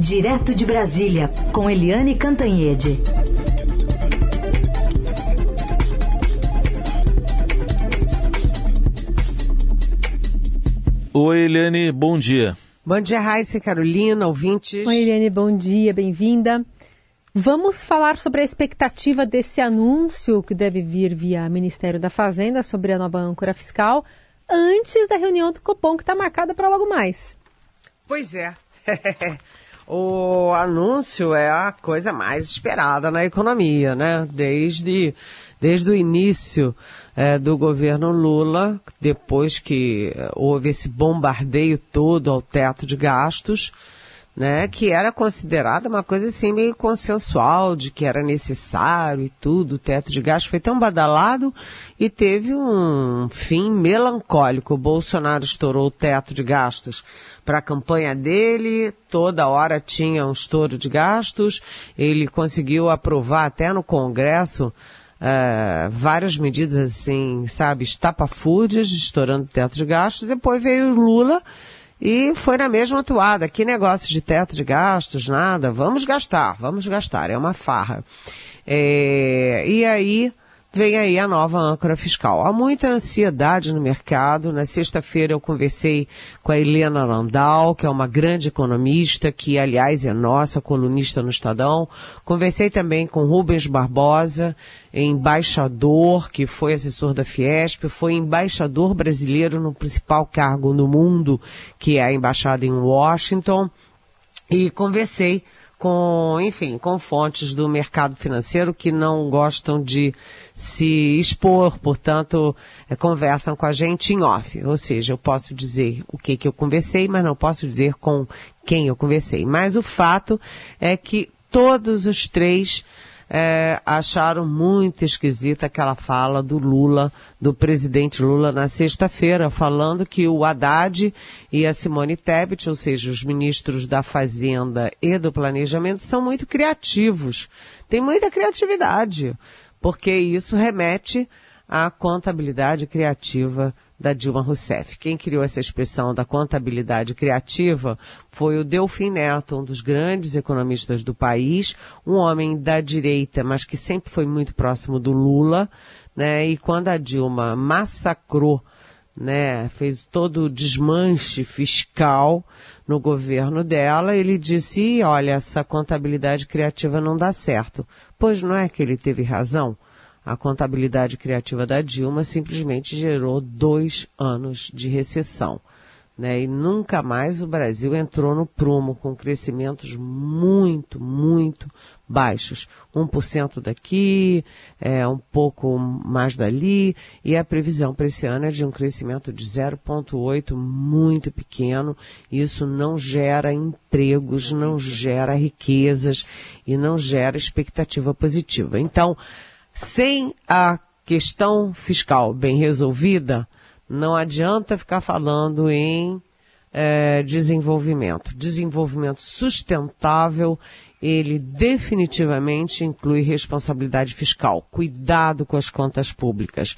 Direto de Brasília, com Eliane Cantanhede. Oi, Eliane, bom dia. Bom dia, Raíssa Carolina, ouvintes. Oi, Eliane, bom dia, bem-vinda. Vamos falar sobre a expectativa desse anúncio que deve vir via Ministério da Fazenda sobre a nova âncora fiscal antes da reunião do Copom que está marcada para logo mais. Pois é. o anúncio é a coisa mais esperada na economia, né? Desde, desde o início é, do governo Lula, depois que houve esse bombardeio todo ao teto de gastos, né, que era considerada uma coisa assim meio consensual, de que era necessário e tudo, o teto de gastos foi tão badalado e teve um fim melancólico. O Bolsonaro estourou o teto de gastos para a campanha dele, toda hora tinha um estouro de gastos, ele conseguiu aprovar até no Congresso Uh, várias medidas assim, sabe, estapafúrdias, estourando teto de gastos. Depois veio o Lula e foi na mesma atuada. Que negócio de teto de gastos, nada. Vamos gastar, vamos gastar. É uma farra. É, e aí vem aí a nova âncora fiscal. Há muita ansiedade no mercado. Na sexta-feira eu conversei com a Helena Landau, que é uma grande economista, que aliás é nossa colunista no Estadão. Conversei também com Rubens Barbosa, embaixador, que foi assessor da Fiesp, foi embaixador brasileiro no principal cargo no mundo, que é a embaixada em Washington. E conversei com, enfim, com fontes do mercado financeiro que não gostam de se expor, portanto, é, conversam com a gente em off. Ou seja, eu posso dizer o que, que eu conversei, mas não posso dizer com quem eu conversei. Mas o fato é que todos os três é, acharam muito esquisita aquela fala do Lula, do presidente Lula na sexta-feira, falando que o Haddad e a Simone Tebet, ou seja, os ministros da Fazenda e do Planejamento, são muito criativos. Tem muita criatividade, porque isso remete à contabilidade criativa da Dilma Rousseff. Quem criou essa expressão da contabilidade criativa foi o Delfim Neto, um dos grandes economistas do país, um homem da direita, mas que sempre foi muito próximo do Lula, né? E quando a Dilma massacrou, né, fez todo o desmanche fiscal no governo dela, ele disse: "Olha, essa contabilidade criativa não dá certo". Pois não é que ele teve razão? A contabilidade criativa da Dilma simplesmente gerou dois anos de recessão. Né? E nunca mais o Brasil entrou no prumo com crescimentos muito, muito baixos. 1% daqui, é, um pouco mais dali, e a previsão para esse ano é de um crescimento de 0,8, muito pequeno. Isso não gera empregos, não gera riquezas e não gera expectativa positiva. Então, sem a questão fiscal bem resolvida, não adianta ficar falando em é, desenvolvimento. Desenvolvimento sustentável, ele definitivamente inclui responsabilidade fiscal. Cuidado com as contas públicas.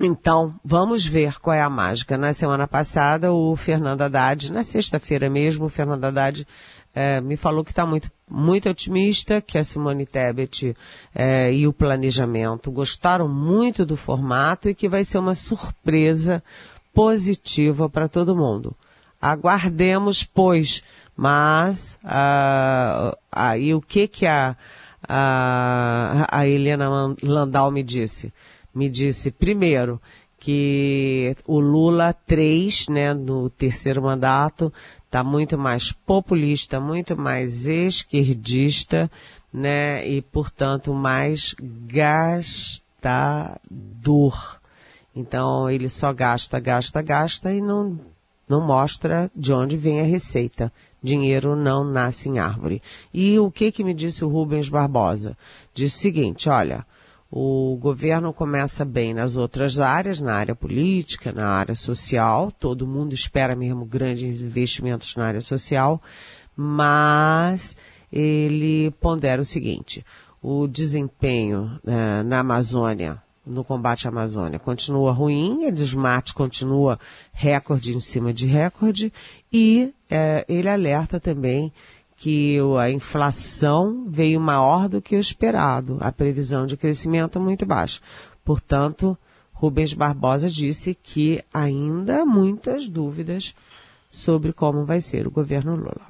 Então, vamos ver qual é a mágica. Na semana passada, o Fernando Haddad, na sexta-feira mesmo, o Fernando Haddad é, me falou que está muito, muito otimista, que a Simone Tebet é, e o planejamento gostaram muito do formato e que vai ser uma surpresa positiva para todo mundo. Aguardemos, pois, mas aí o que que a, a, a Helena Landau me disse? Me disse, primeiro, que o Lula 3, né, no terceiro mandato, está muito mais populista, muito mais esquerdista, né? E, portanto, mais gastador. Então, ele só gasta, gasta, gasta e não, não mostra de onde vem a receita. Dinheiro não nasce em árvore. E o que que me disse o Rubens Barbosa? Disse o seguinte, olha, o governo começa bem nas outras áreas, na área política, na área social. Todo mundo espera mesmo grandes investimentos na área social, mas ele pondera o seguinte: o desempenho eh, na Amazônia no combate à Amazônia. Continua ruim, o desmate continua recorde em cima de recorde e é, ele alerta também que a inflação veio maior do que o esperado, a previsão de crescimento muito baixa. Portanto, Rubens Barbosa disse que ainda há muitas dúvidas sobre como vai ser o governo Lula.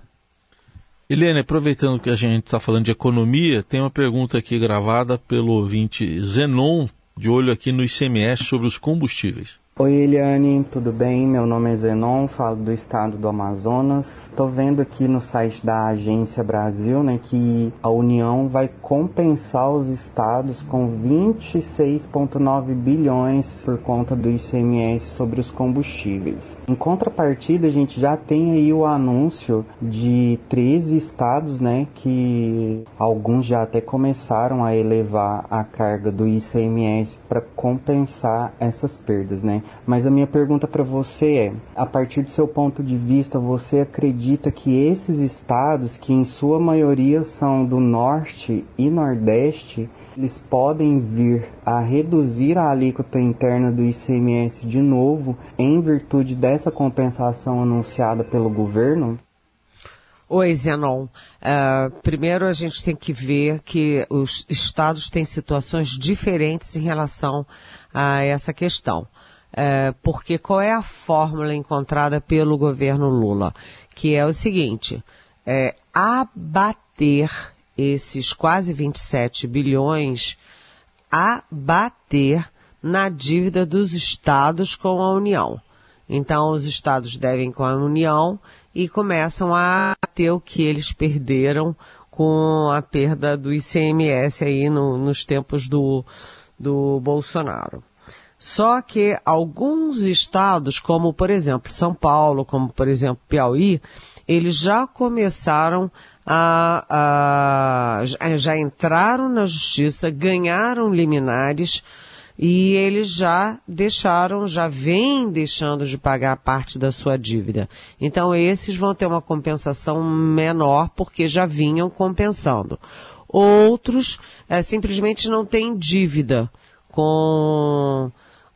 Helene, aproveitando que a gente está falando de economia, tem uma pergunta aqui gravada pelo ouvinte Zenon, de olho aqui no ICMS sobre os combustíveis. Oi Eliane, tudo bem? Meu nome é Zenon, falo do estado do Amazonas. Estou vendo aqui no site da Agência Brasil né, que a União vai compensar os estados com 26,9 bilhões por conta do ICMS sobre os combustíveis. Em contrapartida, a gente já tem aí o anúncio de 13 estados, né, que alguns já até começaram a elevar a carga do ICMS para compensar essas perdas, né? Mas a minha pergunta para você é: a partir do seu ponto de vista, você acredita que esses estados, que em sua maioria são do norte e nordeste, eles podem vir a reduzir a alíquota interna do ICMS de novo em virtude dessa compensação anunciada pelo governo? Oi, Zenon. Uh, primeiro, a gente tem que ver que os estados têm situações diferentes em relação a essa questão. É, porque qual é a fórmula encontrada pelo governo Lula? Que é o seguinte, é, abater esses quase 27 bilhões, abater na dívida dos estados com a União. Então, os estados devem com a União e começam a ter o que eles perderam com a perda do ICMS aí no, nos tempos do, do Bolsonaro. Só que alguns estados, como por exemplo São Paulo, como por exemplo Piauí, eles já começaram a, a já entraram na justiça, ganharam liminares e eles já deixaram, já vêm deixando de pagar parte da sua dívida. Então esses vão ter uma compensação menor porque já vinham compensando. Outros é, simplesmente não têm dívida com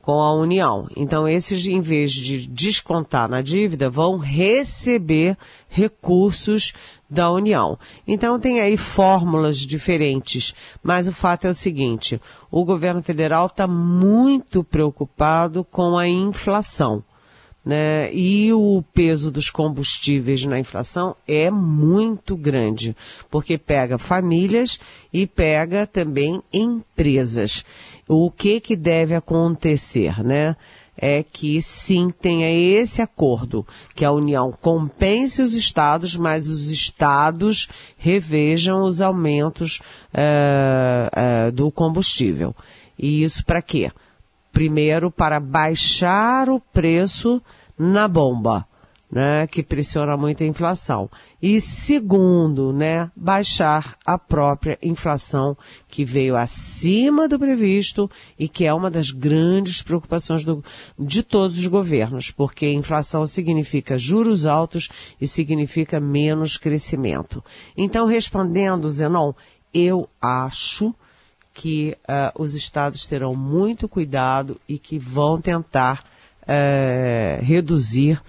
com a União. Então, esses, em vez de descontar na dívida, vão receber recursos da União. Então, tem aí fórmulas diferentes, mas o fato é o seguinte: o governo federal está muito preocupado com a inflação. Né? E o peso dos combustíveis na inflação é muito grande, porque pega famílias e pega também empresas o que que deve acontecer, né? É que sim tenha esse acordo, que a União compense os estados, mas os estados revejam os aumentos uh, uh, do combustível. E isso para quê? Primeiro, para baixar o preço na bomba né, que pressiona muito a inflação. E segundo, né, baixar a própria inflação que veio acima do previsto e que é uma das grandes preocupações do, de todos os governos, porque inflação significa juros altos e significa menos crescimento. Então, respondendo, Zenon, eu acho que uh, os estados terão muito cuidado e que vão tentar uh, reduzir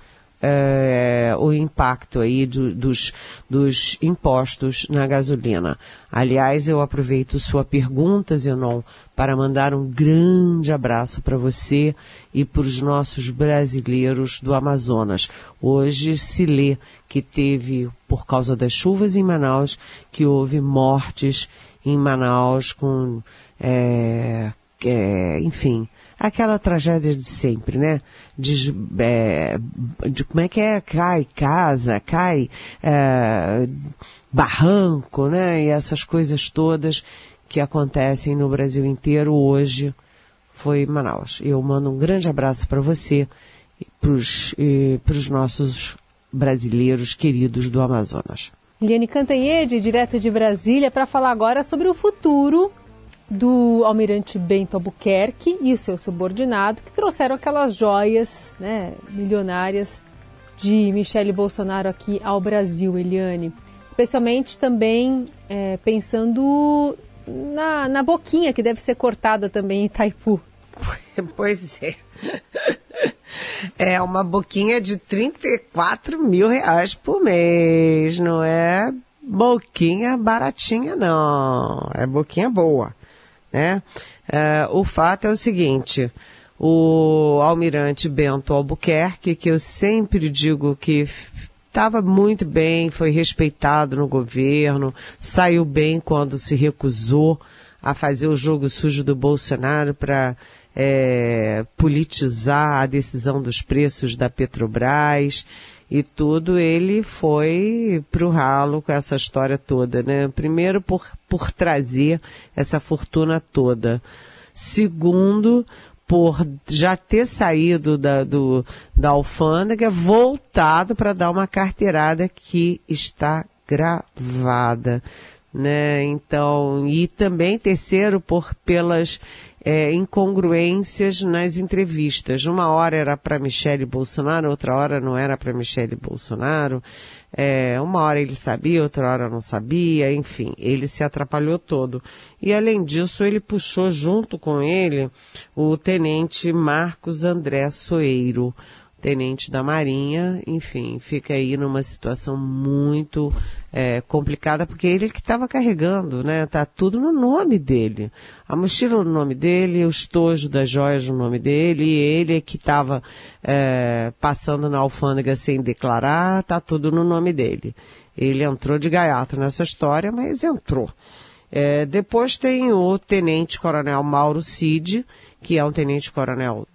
é, o impacto aí do, dos, dos impostos na gasolina. Aliás, eu aproveito sua pergunta, Zenon, para mandar um grande abraço para você e para os nossos brasileiros do Amazonas. Hoje se lê que teve, por causa das chuvas em Manaus, que houve mortes em Manaus com, é, é, enfim, aquela tragédia de sempre, né? De, é, de como é que é? Cai casa, cai é, barranco, né? E essas coisas todas que acontecem no Brasil inteiro hoje foi Manaus. Eu mando um grande abraço para você e para os nossos brasileiros queridos do Amazonas. Liane Cantanhede, direto de Brasília, para falar agora sobre o futuro do almirante Bento Albuquerque e o seu subordinado, que trouxeram aquelas joias né, milionárias de Michele Bolsonaro aqui ao Brasil, Eliane. Especialmente também é, pensando na, na boquinha que deve ser cortada também em Itaipu. Pois é. É uma boquinha de 34 mil reais por mês, não é boquinha baratinha, não. É boquinha boa, né? É, o fato é o seguinte, o almirante Bento Albuquerque, que eu sempre digo que estava muito bem, foi respeitado no governo, saiu bem quando se recusou a fazer o jogo sujo do Bolsonaro para é, politizar a decisão dos preços da Petrobras e tudo, ele foi pro ralo com essa história toda, né? Primeiro por, por trazer essa fortuna toda. Segundo, por já ter saído da, do, da alfândega, voltado para dar uma carteirada que está gravada. Né? Então, e também terceiro por pelas é, incongruências nas entrevistas. Uma hora era para Michele Bolsonaro, outra hora não era para Michele Bolsonaro. É, uma hora ele sabia, outra hora não sabia, enfim, ele se atrapalhou todo. E além disso, ele puxou junto com ele o tenente Marcos André Soeiro, tenente da Marinha, enfim, fica aí numa situação muito é, complicada, porque ele que estava carregando, né? Tá tudo no nome dele. A mochila no nome dele, o estojo das joias no nome dele, e ele que estava é, passando na alfândega sem declarar, tá tudo no nome dele. Ele entrou de gaiato nessa história, mas entrou. É, depois tem o tenente coronel Mauro Cid, que é um tenente coronel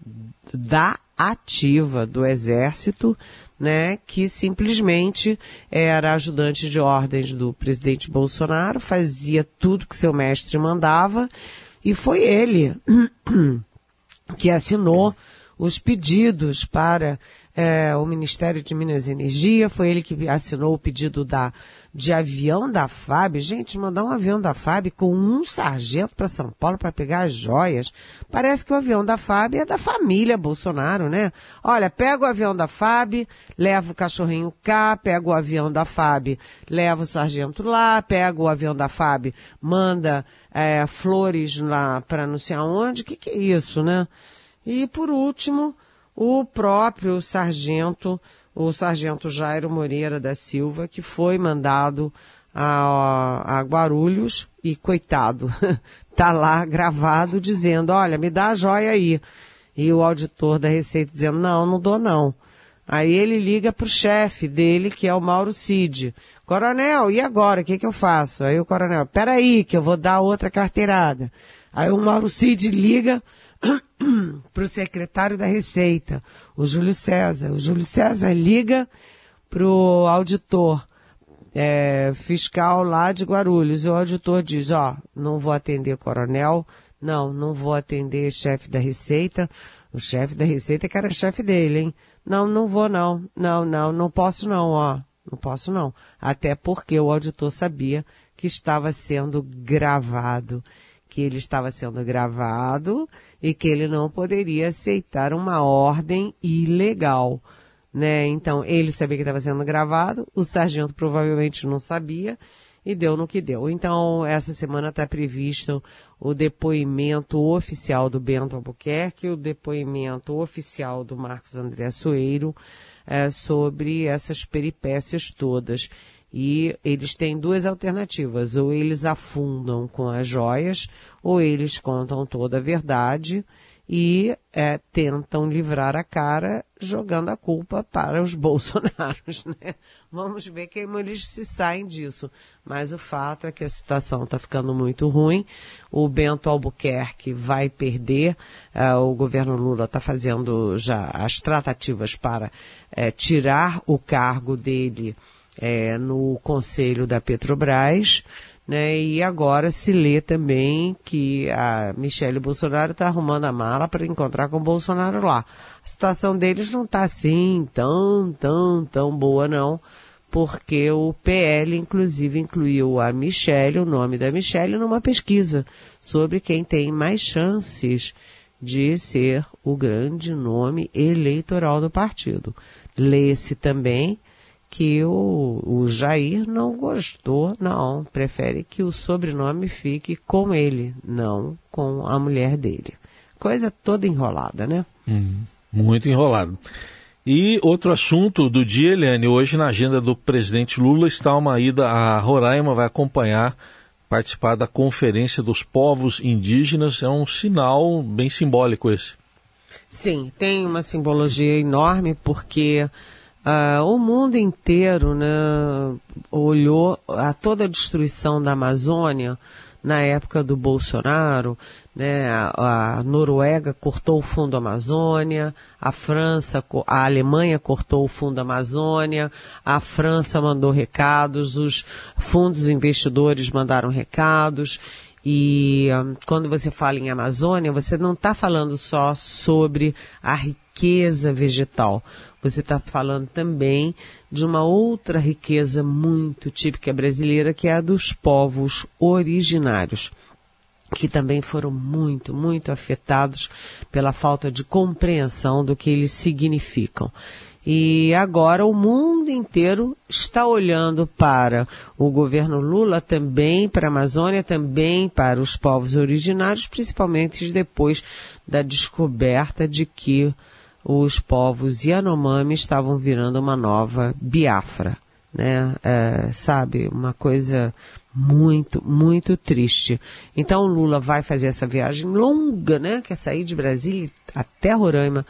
da ativa do Exército, né, que simplesmente era ajudante de ordens do presidente Bolsonaro, fazia tudo que seu mestre mandava, e foi ele que assinou os pedidos para é, o Ministério de Minas e Energia, foi ele que assinou o pedido da de avião da FAB, gente, mandar um avião da FAB com um sargento para São Paulo para pegar as joias. Parece que o avião da FAB é da família Bolsonaro, né? Olha, pega o avião da FAB, leva o cachorrinho cá, pega o avião da FAB, leva o sargento lá, pega o avião da FAB, manda é, flores lá para não sei aonde. O que, que é isso, né? E por último, o próprio sargento o sargento Jairo Moreira da Silva, que foi mandado a, a Guarulhos e, coitado, tá lá gravado dizendo, olha, me dá a joia aí. E o auditor da Receita dizendo, não, não dou não. Aí ele liga pro chefe dele, que é o Mauro Cid. Coronel, e agora? O que, que eu faço? Aí o coronel, peraí, que eu vou dar outra carteirada. Aí o Mauro Cid liga para o secretário da Receita, o Júlio César. O Júlio César liga para o auditor é, fiscal lá de Guarulhos. E o auditor diz, ó, não vou atender coronel, não, não vou atender chefe da Receita. O chefe da Receita que era chefe dele, hein? Não, não vou não. Não, não, não posso não, ó. Não posso não. Até porque o auditor sabia que estava sendo gravado que ele estava sendo gravado e que ele não poderia aceitar uma ordem ilegal. Né? Então, ele sabia que estava sendo gravado, o sargento provavelmente não sabia e deu no que deu. Então, essa semana está previsto o depoimento oficial do Bento Albuquerque, o depoimento oficial do Marcos André Soeiro é, sobre essas peripécias todas. E eles têm duas alternativas, ou eles afundam com as joias, ou eles contam toda a verdade e é, tentam livrar a cara jogando a culpa para os bolsonaros, né? Vamos ver como eles se saem disso. Mas o fato é que a situação está ficando muito ruim. O Bento Albuquerque vai perder. Uh, o governo Lula está fazendo já as tratativas para uh, tirar o cargo dele é, no conselho da Petrobras, né? E agora se lê também que a Michele Bolsonaro está arrumando a mala para encontrar com o Bolsonaro lá. A situação deles não está assim tão, tão, tão boa não, porque o PL inclusive incluiu a Michele, o nome da Michele, numa pesquisa sobre quem tem mais chances de ser o grande nome eleitoral do partido. Lê-se também que o, o Jair não gostou, não. Prefere que o sobrenome fique com ele, não com a mulher dele. Coisa toda enrolada, né? Hum, muito enrolado. E outro assunto do dia, Eliane, hoje na agenda do presidente Lula está uma ida a Roraima, vai acompanhar, participar da Conferência dos Povos Indígenas. É um sinal bem simbólico esse. Sim, tem uma simbologia enorme porque Uh, o mundo inteiro né, olhou a toda a destruição da Amazônia na época do Bolsonaro, né, a, a, Noruega cortou o fundo Amazônia, a França, a Alemanha cortou o fundo Amazônia, a França mandou recados, os fundos investidores mandaram recados. E um, quando você fala em Amazônia, você não está falando só sobre a riqueza vegetal você está falando também de uma outra riqueza muito típica brasileira, que é a dos povos originários, que também foram muito, muito afetados pela falta de compreensão do que eles significam. E agora o mundo inteiro está olhando para o governo Lula também, para a Amazônia, também para os povos originários, principalmente depois da descoberta de que os povos Yanomami estavam virando uma nova Biafra, né? É, sabe, uma coisa muito, muito triste. Então Lula vai fazer essa viagem longa, né? Que é sair de Brasília até Roraima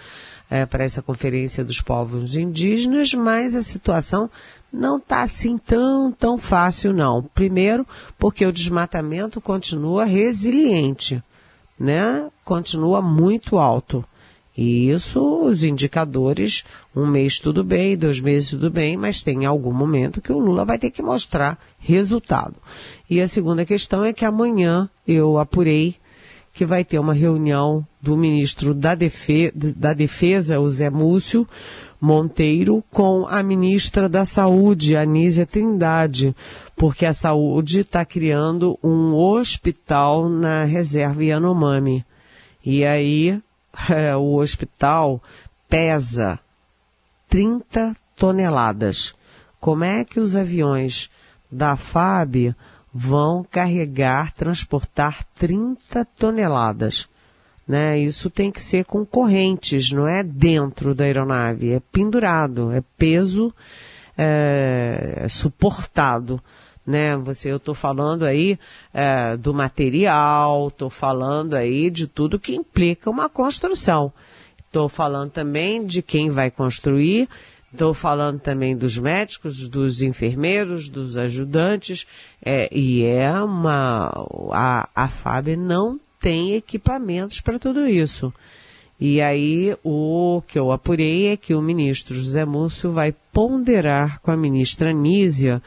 é, para essa conferência dos povos indígenas, mas a situação não está assim tão, tão fácil não. Primeiro, porque o desmatamento continua resiliente, né? Continua muito alto. E isso, os indicadores, um mês tudo bem, dois meses tudo bem, mas tem algum momento que o Lula vai ter que mostrar resultado. E a segunda questão é que amanhã eu apurei que vai ter uma reunião do ministro da Defesa, da Defesa o Zé Múcio Monteiro, com a ministra da Saúde, Anísia Trindade, porque a saúde está criando um hospital na reserva Yanomami. E aí é, o hospital pesa 30 toneladas. Como é que os aviões da FAB vão carregar, transportar 30 toneladas? Né? Isso tem que ser com correntes, não é dentro da aeronave, é pendurado, é peso é, suportado né? Você, eu estou falando aí é, do material, estou falando aí de tudo que implica uma construção. Estou falando também de quem vai construir, estou falando também dos médicos, dos enfermeiros, dos ajudantes, é, e é uma, a, a FAB não tem equipamentos para tudo isso. E aí, o que eu apurei é que o ministro José Múcio vai ponderar com a ministra Nízia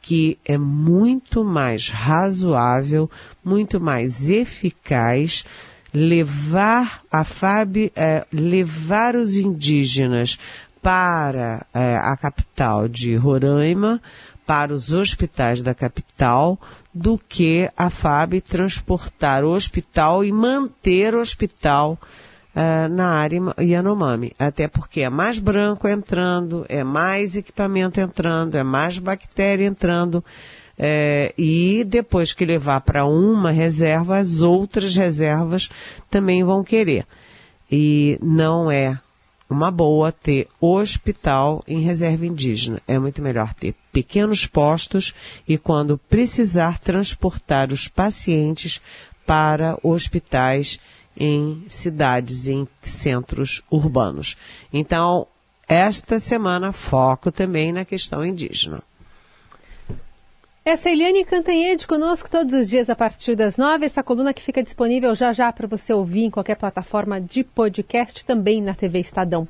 que é muito mais razoável, muito mais eficaz levar a FAB, é, levar os indígenas para é, a capital de Roraima, para os hospitais da capital, do que a FAB transportar o hospital e manter o hospital uh, na área Yanomami. Até porque é mais branco entrando, é mais equipamento entrando, é mais bactéria entrando. É, e depois que levar para uma reserva, as outras reservas também vão querer. E não é uma boa ter hospital em reserva indígena. É muito melhor ter pequenos postos e, quando precisar, transportar os pacientes para hospitais em cidades, em centros urbanos. Então, esta semana, foco também na questão indígena. Essa é Eliane Cantanhede conosco todos os dias a partir das nove. Essa coluna que fica disponível já já para você ouvir em qualquer plataforma de podcast, também na TV Estadão.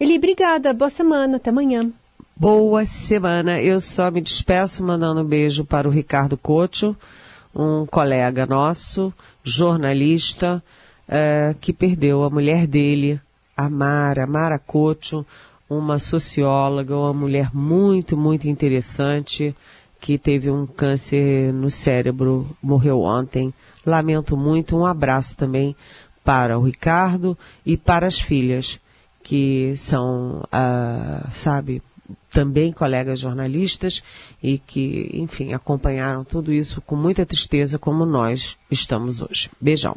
Eli, obrigada. Boa semana. Até amanhã. Boa semana. Eu só me despeço mandando um beijo para o Ricardo Cocho, um colega nosso, jornalista, uh, que perdeu a mulher dele, a Mara, Mara Cocho, uma socióloga, uma mulher muito, muito interessante, que teve um câncer no cérebro, morreu ontem. Lamento muito, um abraço também para o Ricardo e para as filhas, que são, uh, sabe, também colegas jornalistas e que, enfim, acompanharam tudo isso com muita tristeza, como nós estamos hoje. Beijão.